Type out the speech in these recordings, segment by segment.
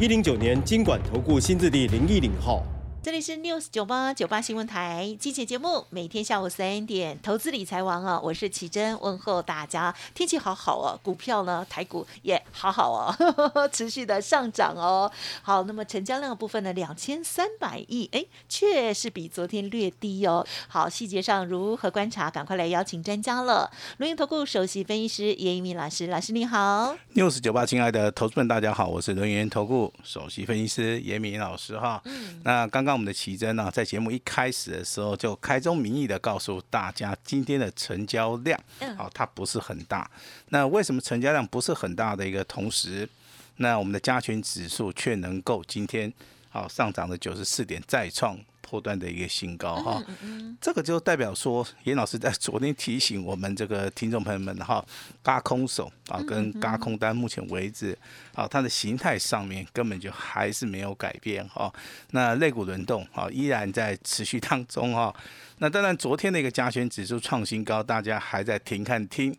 一零九年经管投顾新字第零一零号。这里是 News 九八九八新闻台，机节节目，每天下午三点，投资理财王啊，我是奇珍，问候大家。天气好好哦，股票呢，台股也好好哦，持续的上涨哦。好，那么成交量的部分呢，两千三百亿，哎，确实比昨天略低哦。好，细节上如何观察？赶快来邀请专家了。龙岩投顾首席分析师叶一鸣老师，老师你好。News 九八，亲爱的投资们，大家好，我是轮源投顾首席分析师叶明老师哈。嗯，那刚刚。我们的奇珍呢，在节目一开始的时候就开宗明义的告诉大家，今天的成交量，好，它不是很大。那为什么成交量不是很大的一个同时，那我们的加权指数却能够今天好上涨了九十四点，再创。波段的一个新高哈，这个就代表说，严老师在 昨天提醒我们这个听众朋友们哈，嘎空手啊跟嘎空单，目前为止啊，它的形态上面根本就还是没有改变哈。那肋骨轮动啊，依然在持续当中哈。那当然，昨天的一个加权指数创新高，大家还在停看听。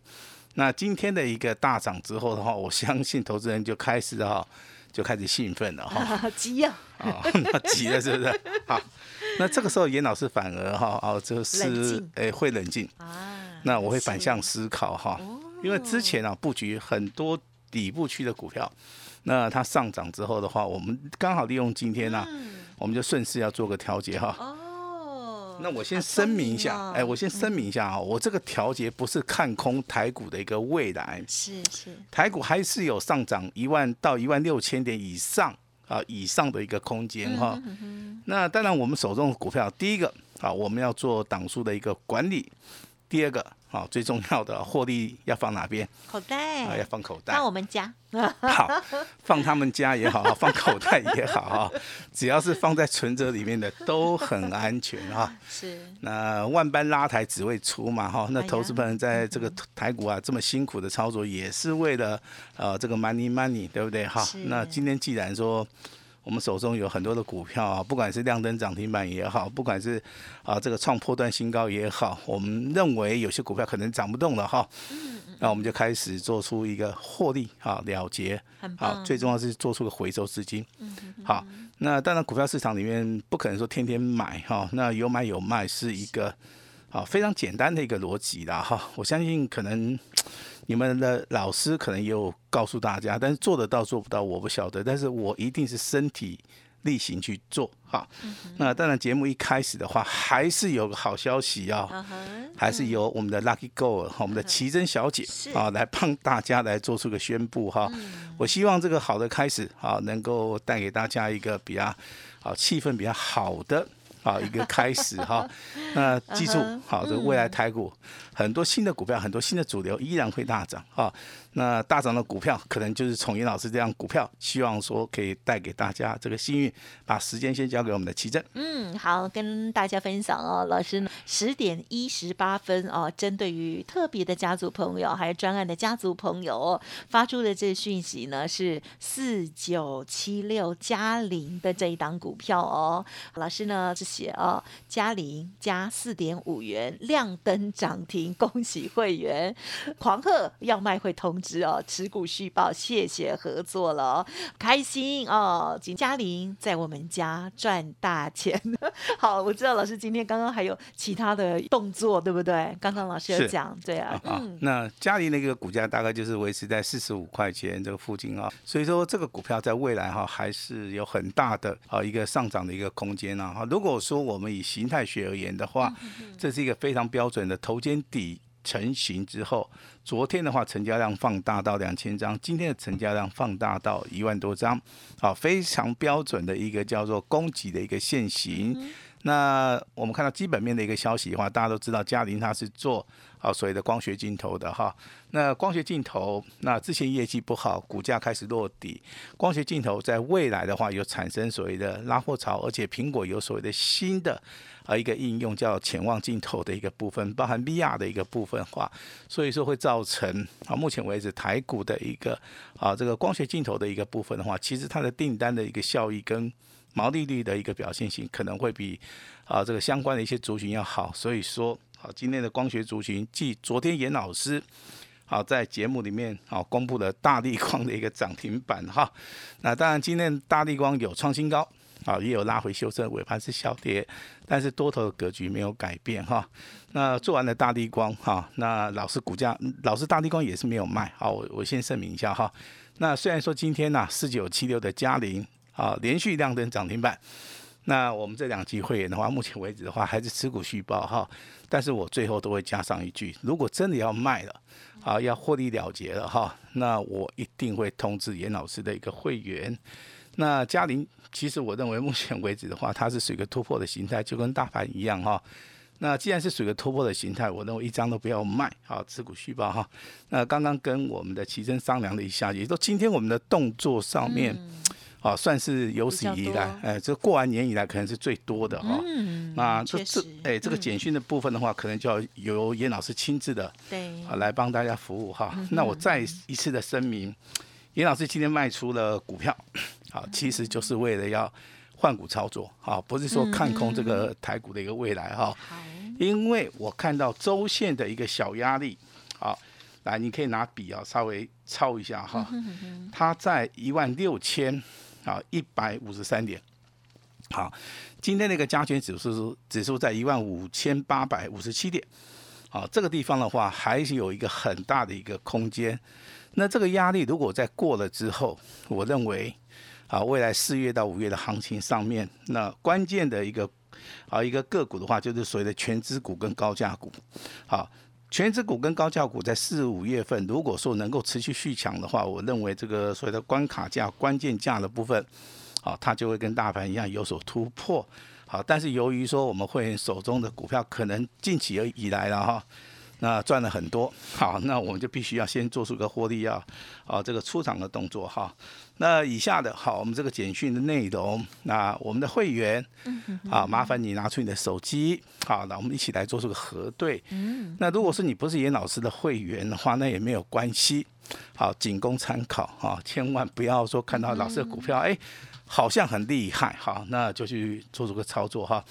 那今天的一个大涨之后的话，我相信投资人就开始哈，就开始兴奋了哈，急呀，啊，急了是不是？好。那这个时候，严老师反而哈哦，就是诶会冷静啊。那我会反向思考哈，因为之前啊布局很多底部区的股票，那它上涨之后的话，我们刚好利用今天呢，我们就顺势要做个调节哈。哦。那我先声明一下，哎，我先声明一下啊，我这个调节不是看空台股的一个未来，是是，台股还是有上涨一万到一万六千点以上。啊，以上的一个空间哈，那当然我们手中的股票，第一个啊，我们要做档数的一个管理，第二个啊，最重要的获利要放哪边？口袋啊，要放口袋。放我们家。好，放他们家也好，放口袋也好哈，只要是放在存折里面的都很安全哈。是。那万般拉抬只为出嘛哈，那投资朋友在这个台股啊这么辛苦的操作，也是为了呃这个 money money 对不对哈？那今天既然说我们手中有很多的股票啊，不管是亮灯涨停板也好，不管是啊这个创破断新高也好，我们认为有些股票可能涨不动了哈。那我们就开始做出一个获利啊了结，好，最重要是做出个回收资金。好，那当然股票市场里面不可能说天天买哈，那有买有卖是一个啊非常简单的一个逻辑啦哈。我相信可能你们的老师可能也有告诉大家，但是做得到做不到我不晓得，但是我一定是身体。力行去做哈，那当然节目一开始的话，还是有个好消息啊，还是由我们的 Lucky Girl 我们的奇珍小姐啊来帮大家来做出个宣布哈。我希望这个好的开始啊，能够带给大家一个比较好气氛比较好的。好一个开始哈，那记住好，的未来台股很多新的股票，很多新的主流依然会大涨哈。那大涨的股票，可能就是从严老师这样股票，希望说可以带给大家这个幸运。把时间先交给我们的奇正。嗯，好，跟大家分享哦，老师十点一十八分哦，针对于特别的家族朋友，还有专案的家族朋友发出的这讯息呢，是四九七六加零的这一档股票哦，老师呢是。写啊，嘉玲加四点五元亮灯涨停，恭喜会员！狂贺要卖会通知哦，持股续报，谢谢合作了，开心哦！嘉玲在我们家赚大钱。好，我知道老师今天刚刚还有其他的动作，对不对？刚刚老师有讲，对啊。嗯，那嘉玲那个股价大概就是维持在四十五块钱这个附近啊，所以说这个股票在未来哈还是有很大的啊一个上涨的一个空间啊。哈，如果说我们以形态学而言的话，这是一个非常标准的头肩底成型之后，昨天的话成交量放大到两千张，今天的成交量放大到一万多张，好，非常标准的一个叫做供给的一个现形。那我们看到基本面的一个消息的话，大家都知道嘉玲它是做啊所谓的光学镜头的哈。那光学镜头，那之前业绩不好，股价开始落底。光学镜头在未来的话，有产生所谓的拉货潮，而且苹果有所谓的新的啊一个应用叫潜望镜头的一个部分，包含 VR 的一个部分化，所以说会造成啊目前为止台股的一个啊这个光学镜头的一个部分的话，其实它的订单的一个效益跟毛利率的一个表现性可能会比啊这个相关的一些族群要好，所以说好今天的光学族群，继昨天严老师好在节目里面好公布了大力光的一个涨停板哈，那当然今天大力光有创新高啊，也有拉回修正，尾盘是小跌，但是多头的格局没有改变哈。那做完了大地光哈，那老师股价老师大地光也是没有卖好，我我先声明一下哈。那虽然说今天呢四九七六的嘉麟。啊，连续亮灯涨停板。那我们这两级会员的话，目前为止的话还是持股续报哈。但是我最后都会加上一句：如果真的要卖了，啊，要获利了结了哈，那我一定会通知严老师的一个会员。那嘉玲，其实我认为目前为止的话，它是属于一个突破的形态，就跟大盘一样哈。那既然是属于一个突破的形态，我认为一张都不要卖，好，持股续报哈。那刚刚跟我们的奇珍商量了一下，也就今天我们的动作上面。啊，算是有史以来，哎，这过完年以来可能是最多的哈。嗯，那这这，哎，这个简讯的部分的话，可能就要由严老师亲自的，对，啊，来帮大家服务哈。那我再一次的声明，严老师今天卖出了股票，好，其实就是为了要换股操作，好，不是说看空这个台股的一个未来哈。好，因为我看到周线的一个小压力，好，来，你可以拿笔啊，稍微抄一下哈，它在一万六千。好，一百五十三点。好，今天那个加权指数指数在一万五千八百五十七点。好，这个地方的话还是有一个很大的一个空间。那这个压力如果在过了之后，我认为啊，未来四月到五月的行情上面，那关键的一个啊一个个股的话，就是所谓的全资股跟高价股。好。全指股跟高价股在四五月份，如果说能够持续续强的话，我认为这个所谓的关卡价、关键价的部分，啊，它就会跟大盘一样有所突破。好，但是由于说我们会员手中的股票可能近期而以来了哈。那赚了很多，好，那我们就必须要先做出个获利要，啊，这个出场的动作哈。那以下的好，我们这个简讯的内容，那我们的会员，啊，麻烦你拿出你的手机，好，那我们一起来做出个核对。嗯，那如果是你不是严老师的会员的话，那也没有关系，好，仅供参考哈，千万不要说看到老师的股票，哎，好像很厉害，好，那就去做出个操作哈。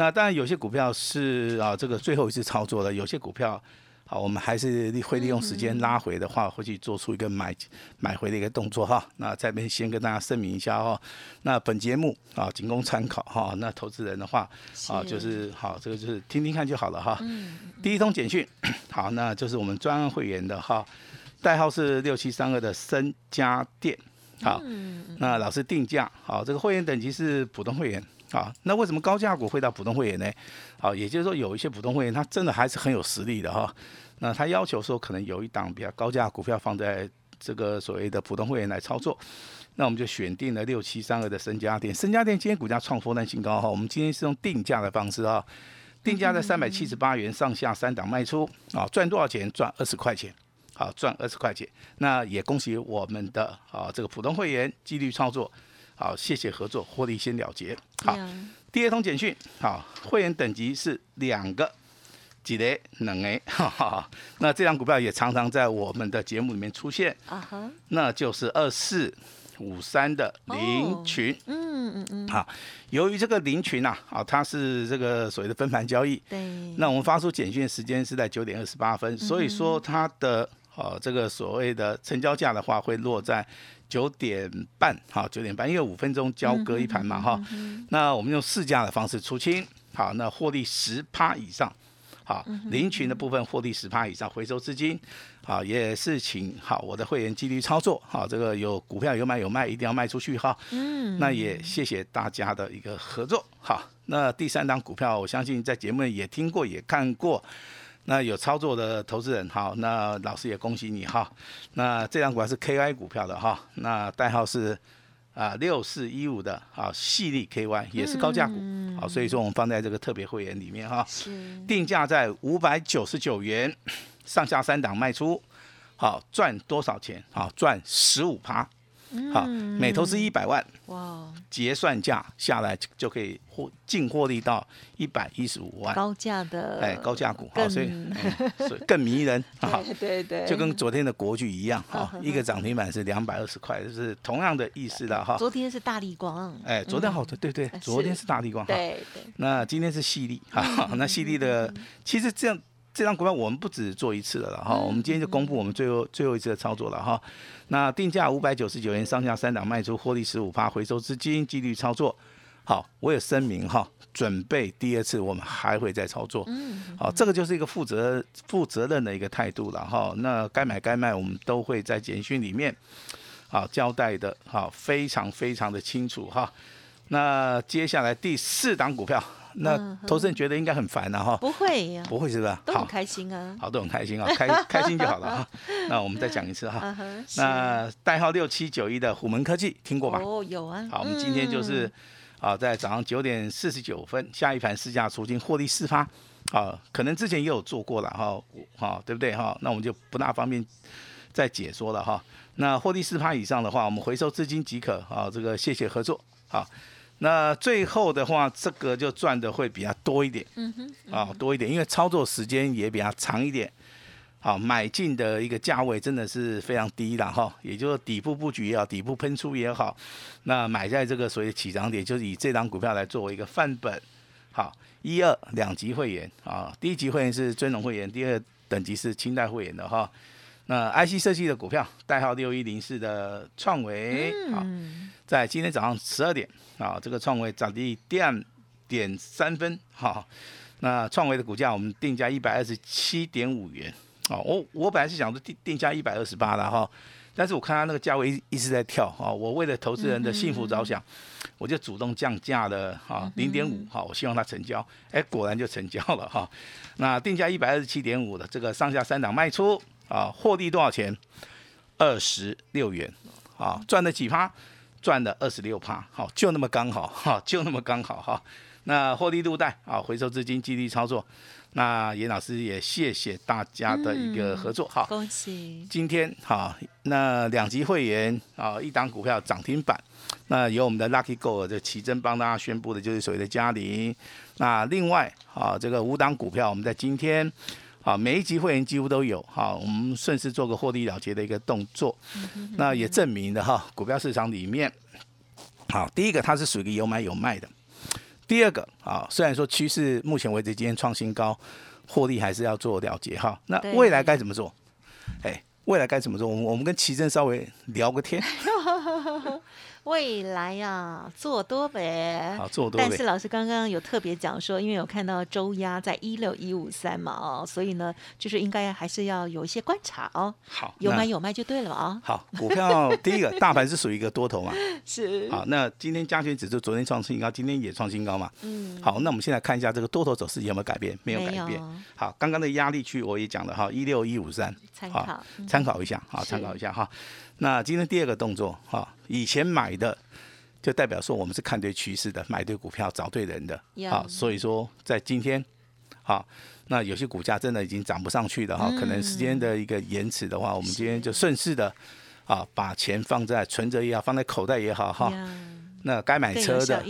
那当然，有些股票是啊，这个最后一次操作的；有些股票，好，我们还是会利用时间拉回的话，会去做出一个买买回的一个动作哈。那这边先跟大家声明一下哦。那本节目啊，仅供参考哈。那投资人的话啊，就是好，这个就是听听看就好了哈。第一通简讯，好，那就是我们专案会员的哈，代号是六七三二的森家店，好，那老师定价，好，这个会员等级是普通会员。啊，那为什么高价股会到普通会员呢？好，也就是说有一些普通会员他真的还是很有实力的哈。那他要求说可能有一档比较高价股票放在这个所谓的普通会员来操作，那我们就选定了六七三二的深家电。深家电今天股价创波段新高哈，我们今天是用定价的方式啊，定价在三百七十八元上下三档卖出啊，赚多少钱？赚二十块钱，好赚二十块钱。那也恭喜我们的啊这个普通会员纪律操作。好，谢谢合作，获利先了结。好，第二通简讯，好，会员等级是两个，几个能诶，哈哈。那这张股票也常常在我们的节目里面出现，啊哈，那就是二四五三的林群，嗯嗯嗯。好，由于这个林群呐，啊，它是这个所谓的分盘交易，对。那我们发出简讯的时间是在九点二十八分，所以说它的呃这个所谓的成交价的话，会落在。九点半，好，九点半，因为五分钟交割一盘嘛，哈，那我们用市价的方式出清，好，那获利十趴以上，好，零群的部分获利十趴以上，回收资金，好，也是请好我的会员纪律操作，好，这个有股票有买有卖，一定要卖出去哈，嗯，那也谢谢大家的一个合作，好，那第三档股票，我相信在节目也听过也看过。那有操作的投资人，好，那老师也恭喜你哈。那这张股票是 KI 股票的哈，那代号是啊六四一五的啊细粒 KY 也是高价股，好，所以说我们放在这个特别会员里面哈，定价在五百九十九元，上下三档卖出，好赚多少钱？好赚十五趴。好，每投资一百万，哇，结算价下来就可以获净获利到一百一十五万，高价的，哎，高价股，好，所以 所以更迷人，好，对对，就跟昨天的国巨一样，哈，一个涨停板是两百二十块，就是同样的意思的哈。昨天是大力光，哎，昨天好的，对对，昨天是大力光，对对，那今天是细粒，哈，那细粒的其实这样。这张股票我们不止做一次了了哈，我们今天就公布我们最后最后一次的操作了哈。那定价五百九十九元，上下三档卖出，获利十五趴，回收资金，纪律操作。好，我也声明哈，准备第二次我们还会再操作。嗯，好，这个就是一个负责负责任的一个态度了哈。那该买该卖，我们都会在简讯里面好交代的，好，非常非常的清楚哈。那接下来第四档股票。那投资人觉得应该很烦了哈，不会呀，不会是吧？都很开心啊，好，都很开心啊，开 开心就好了哈。那我们再讲一次哈，那代号六七九一的虎门科技听过吧？哦，有啊。好，我们今天就是啊，在早上九点四十九分下一盘试价出金获利四发，啊，可能之前也有做过了哈，好，对不对哈？那我们就不大方便再解说了哈。那获利四发以上的话，我们回收资金即可啊。这个谢谢合作，好。那最后的话，这个就赚的会比较多一点，嗯哼，啊多一点，因为操作时间也比较长一点，好买进的一个价位真的是非常低的哈，也就是底部布局也好，底部喷出也好，那买在这个所谓起涨点，就是以这张股票来作为一个范本，好，一二两级会员啊，第一级会员是尊荣会员，第二等级是清代会员的哈。那 IC 设计的股票代号六一零四的创维啊，在今天早上十二点啊，这个创维涨第二点三分哈。那创维的股价我们定价一百二十七点五元啊，我我本来是想说定定价一百二十八的哈，但是我看它那个价位一一直在跳啊，我为了投资人的幸福着想，我就主动降价了哈，零点五哈，我希望它成交，哎，果然就成交了哈。那定价一百二十七点五的这个上下三档卖出。啊，获利多少钱？二十六元。啊，赚了几趴？赚了二十六趴。好，就那么刚好，哈，就那么刚好哈。那获利入袋啊，回收资金，激励操作。那严老师也谢谢大家的一个合作，哈，恭喜。今天哈，那两级会员啊，一档股票涨停板。那由我们的 Lucky Go 的奇珍帮大家宣布的就是所谓的嘉陵。那另外啊，这个五档股票，我们在今天。啊，每一级会员几乎都有哈，我们顺势做个获利了结的一个动作，那也证明了哈，股票市场里面，好，第一个它是属于有买有卖的，第二个啊，虽然说趋势目前为止今天创新高，获利还是要做了结哈，那未来该怎么做？哎，未来该怎么做？我们我们跟奇珍稍微聊个天。未来呀，做多呗。好，做多。但是老师刚刚有特别讲说，因为有看到周压在一六一五三嘛，哦，所以呢，就是应该还是要有一些观察哦。好，有买有卖就对了啊。好，股票第一个大盘是属于一个多头嘛。是。好，那今天加权指数昨天创新高，今天也创新高嘛。嗯。好，那我们现在看一下这个多头走势有没有改变？没有改变。好，刚刚的压力区我也讲了哈，一六一五三。参考。参考一下，好，参考一下哈。那今天第二个动作哈，以前买的就代表说我们是看对趋势的，买对股票，找对人的，好，所以说在今天，好，那有些股价真的已经涨不上去的哈，可能时间的一个延迟的话，我们今天就顺势的，啊，把钱放在存折也好，放在口袋也好哈，那该买车的，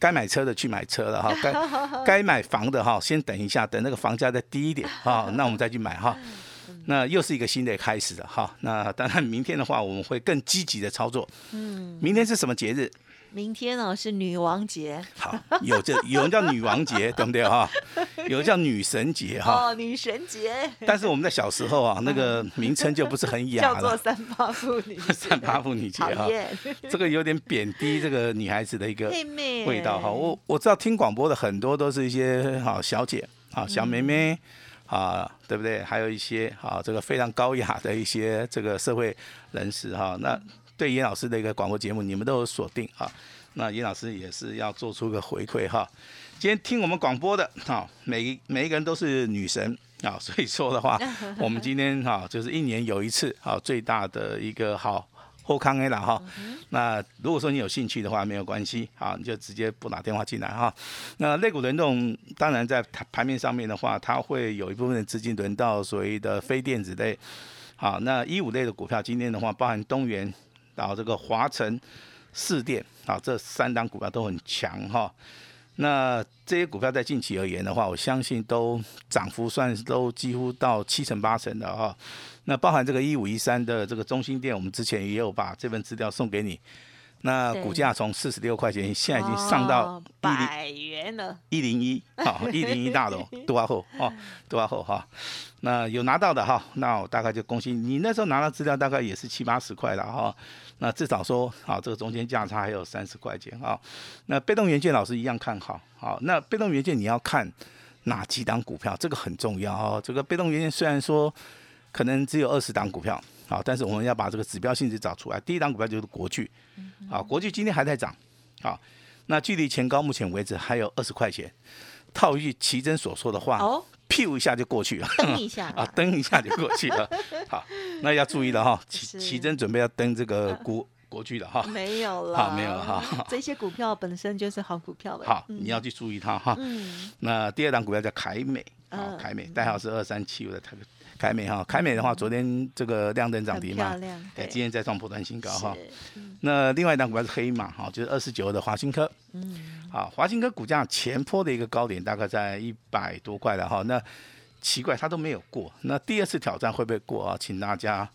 该买车的去买车了哈，该该买房的哈，先等一下，等那个房价再低一点哈，那我们再去买哈。那又是一个新的开始了哈。那当然，明天的话我们会更积极的操作。嗯，明天是什么节日？明天哦是女王节。好，有这有人叫女王节，对不对哈？有人叫女神节哈。哦，女神节。但是我们在小时候啊，那个名称就不是很雅了。叫做三八妇女。三八妇女节哈。这个有点贬低这个女孩子的一个味道哈。我我知道听广播的很多都是一些好小姐啊，小妹妹。啊，对不对？还有一些啊，这个非常高雅的一些这个社会人士哈。那对严老师的一个广播节目，你们都有锁定啊。那严老师也是要做出个回馈哈。今天听我们广播的哈，每每一个人都是女神啊，所以说的话，我们今天哈就是一年有一次啊，最大的一个好后康 A 了哈。那如果说你有兴趣的话，没有关系，好，你就直接拨打电话进来哈。那类股轮动，当然在盘面上面的话，它会有一部分的资金轮到所谓的非电子类。好，那一五类的股票，今天的话，包含东元，然后这个华晨、四电，好，这三档股票都很强哈。那这些股票在近期而言的话，我相信都涨幅算都几乎到七成八成的啊。那包含这个一五一三的这个中心店，我们之前也有把这份资料送给你。那股价从四十六块钱，现在已经上到百元了，一零一，好，一零一大楼多少后，哦，多少后哈。那有拿到的哈，那我大概就恭喜你。那时候拿到资料大概也是七八十块了哈。那至少说，好，这个中间价差还有三十块钱啊。那被动元件老师一样看好，好，那被动元件你要看哪几档股票，这个很重要哦。这个被动元件虽然说可能只有二十档股票，好，但是我们要把这个指标性质找出来。第一档股票就是国巨，啊，国巨今天还在涨，啊，那距离前高目前为止还有二十块钱。套一句奇珍所说的话。咻一下就过去了，蹬一下啊，蹬一下就过去了。好，那要注意了哈，奇奇珍准备要登这个国国巨了哈。没有了，好，没有了哈。这些股票本身就是好股票了。好，你要去注意它哈。嗯。那第二档股票叫凯美，啊，凯美代号是二三七五的凯凯美哈。凯美的话，昨天这个亮灯涨停嘛，对，今天再创破断新高哈。那另外一档股票是黑马哈，就是二十九的华新科。嗯。好，华兴科股价前坡的一个高点大概在一百多块了哈。那奇怪，它都没有过。那第二次挑战会不会过啊？请大家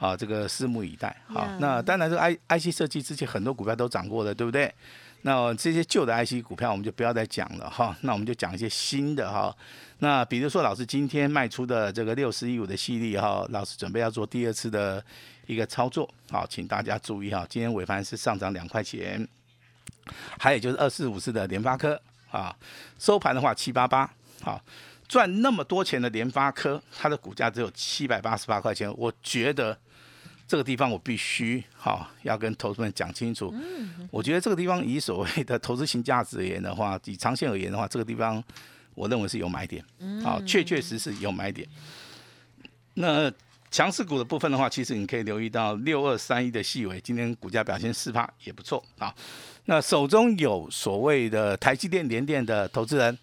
啊，这个拭目以待。好，那当然，这个 I I C 设计之前很多股票都涨过的，对不对？那这些旧的 I C 股票我们就不要再讲了哈。那我们就讲一些新的哈。那比如说，老师今天卖出的这个六十一五的系列哈，老师准备要做第二次的一个操作。好，请大家注意哈，今天尾盘是上涨两块钱。还有就是二四五四的联发科啊，收盘的话七八八，好赚那么多钱的联发科，它的股价只有七百八十八块钱，我觉得这个地方我必须好要跟投资们讲清楚。我觉得这个地方以所谓的投资型价值而言的话，以长线而言的话，这个地方我认为是有买点，好，确确实实有买点。那强势股的部分的话，其实你可以留意到六二三一的细尾，今天股价表现四趴也不错啊。那手中有所谓的台积电、联电的投资人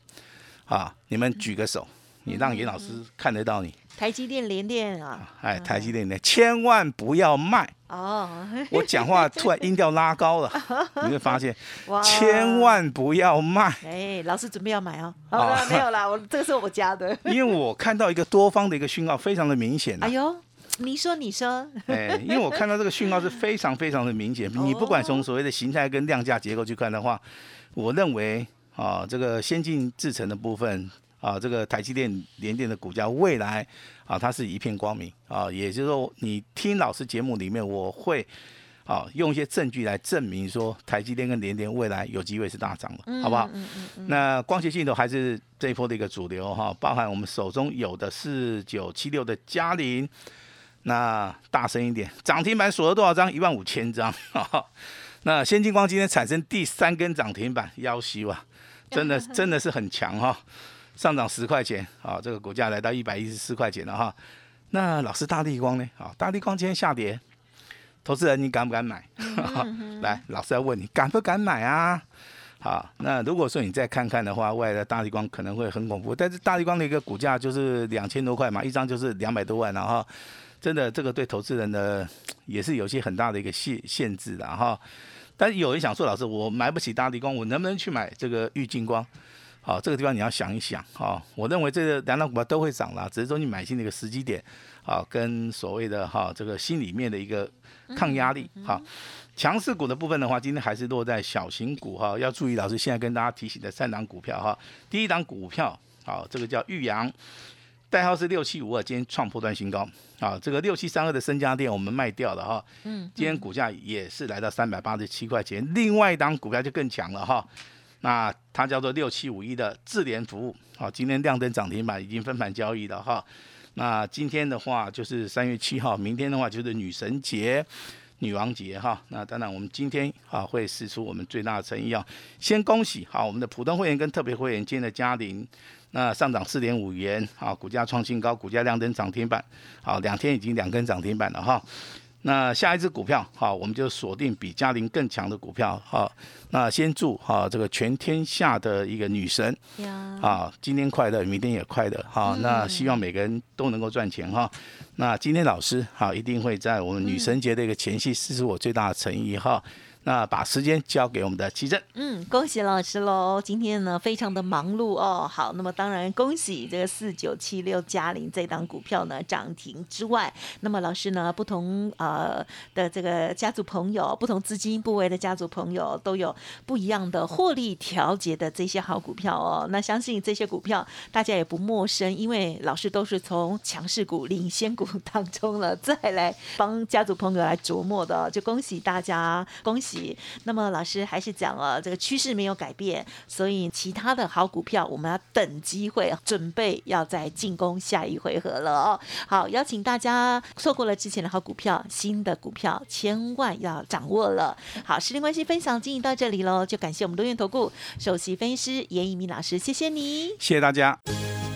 啊，你们举个手，你让严老师看得到你。台积电、联电啊，哎，台积电、联千万不要卖哦！我讲话 突然音调拉高了，你会发现，千万不要卖。哎，老师准备要买哦。好 了，没有啦，我这个是我家的。因为我看到一个多方的一个讯号，非常的明显。哎呦。你说，你说，哎，因为我看到这个讯号是非常非常的明显。你不管从所谓的形态跟量价结构去看的话，我认为啊，这个先进制程的部分啊，这个台积电、联电的股价未来啊，它是一片光明啊。也就是说，你听老师节目里面，我会啊用一些证据来证明说，台积电跟联电未来有机会是大涨的，好不好？那光学镜头还是这一波的一个主流哈，包含我们手中有的四九七六的嘉麟。那大声一点，涨停板锁了多少张？一万五千张。那先进光今天产生第三根涨停板，腰西哇，真的 真的是很强哈，上涨十块钱啊，这个股价来到一百一十四块钱了哈。那老师大地光呢？啊，大地光今天下跌，投资人你敢不敢买？来，老师要问你敢不敢买啊？好，那如果说你再看看的话，未来的大地光可能会很恐怖，但是大地光的一个股价就是两千多块嘛，一张就是两百多万，然后。真的，这个对投资人的也是有些很大的一个限限制的哈。但是有人想说，老师，我买不起大地光，我能不能去买这个玉金光？好，这个地方你要想一想哈。我认为这个两档股票都会涨啦，只是说你买进的一个时机点，好，跟所谓的哈这个心里面的一个抗压力哈。强势股的部分的话，今天还是落在小型股哈，要注意老师现在跟大家提醒的三档股票哈。第一档股票，好，这个叫玉阳。代号是六七五二，今天创破断新高啊！这个六七三二的深家电我们卖掉了哈，嗯，今天股价也是来到三百八十七块钱。另外一档股票就更强了哈，那它叫做六七五一的智联服务，好，今天亮灯涨停板，已经分盘交易了哈。那今天的话就是三月七号，明天的话就是女神节、女王节哈。那当然我们今天啊会试出我们最大的诚意啊，先恭喜好我们的普通会员跟特别会员今天的嘉玲。那上涨四点五元，好，股价创新高，股价亮灯涨停板，好，两天已经两根涨停板了哈。那下一只股票，好，我们就锁定比嘉玲更强的股票，好，那先祝哈这个全天下的一个女神，啊，今天快乐，明天也快乐，好，那希望每个人都能够赚钱哈。那今天老师好，一定会在我们女神节的一个前夕，这是我最大的诚意哈。那把时间交给我们的奇正。嗯，恭喜老师喽！今天呢，非常的忙碌哦。好，那么当然恭喜这个四九七六嘉陵这档股票呢涨停之外，那么老师呢，不同呃的这个家族朋友，不同资金部位的家族朋友都有不一样的获利调节的这些好股票哦。那相信这些股票大家也不陌生，因为老师都是从强势股、领先股当中了再来帮家族朋友来琢磨的，就恭喜大家，恭喜！那么老师还是讲了，这个趋势没有改变，所以其他的好股票我们要等机会，准备要再进攻下一回合了哦。好，邀请大家错过了之前的好股票，新的股票千万要掌握了。好，时间关系，分享经营到这里喽，就感谢我们多元投顾首席分析师严一鸣老师，谢谢你，谢谢大家。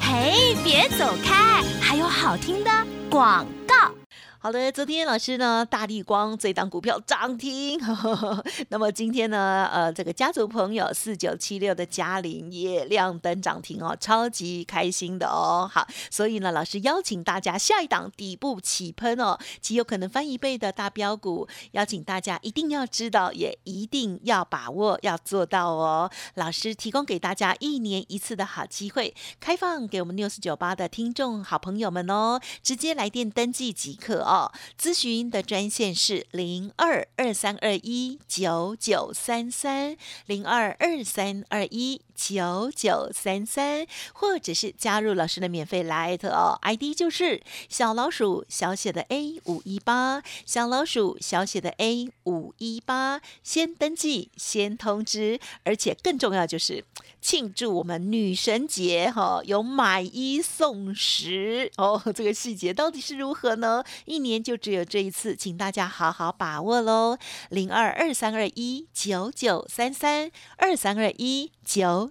嘿，别走开，还有好听的广告。好的，昨天老师呢，大力光这档股票涨停，那么今天呢，呃，这个家族朋友四九七六的嘉玲也亮灯涨停哦，超级开心的哦。好，所以呢，老师邀请大家下一档底部起喷哦，极有可能翻一倍的大标股，邀请大家一定要知道，也一定要把握，要做到哦。老师提供给大家一年一次的好机会，开放给我们六四九八的听众好朋友们哦，直接来电登记即可。哦咨询的专线是零二二三二一九九三三零二二三二一九九三三，或者是加入老师的免费来特哦，ID 就是小老鼠小写的 A 五一八，小老鼠小写的 A 五一八，先登记先通知，而且更重要就是庆祝我们女神节哈，有买一送十哦，这个细节到底是如何呢？一年就只有这一次，请大家好好把握喽！零二二三二一九九三三二三二一九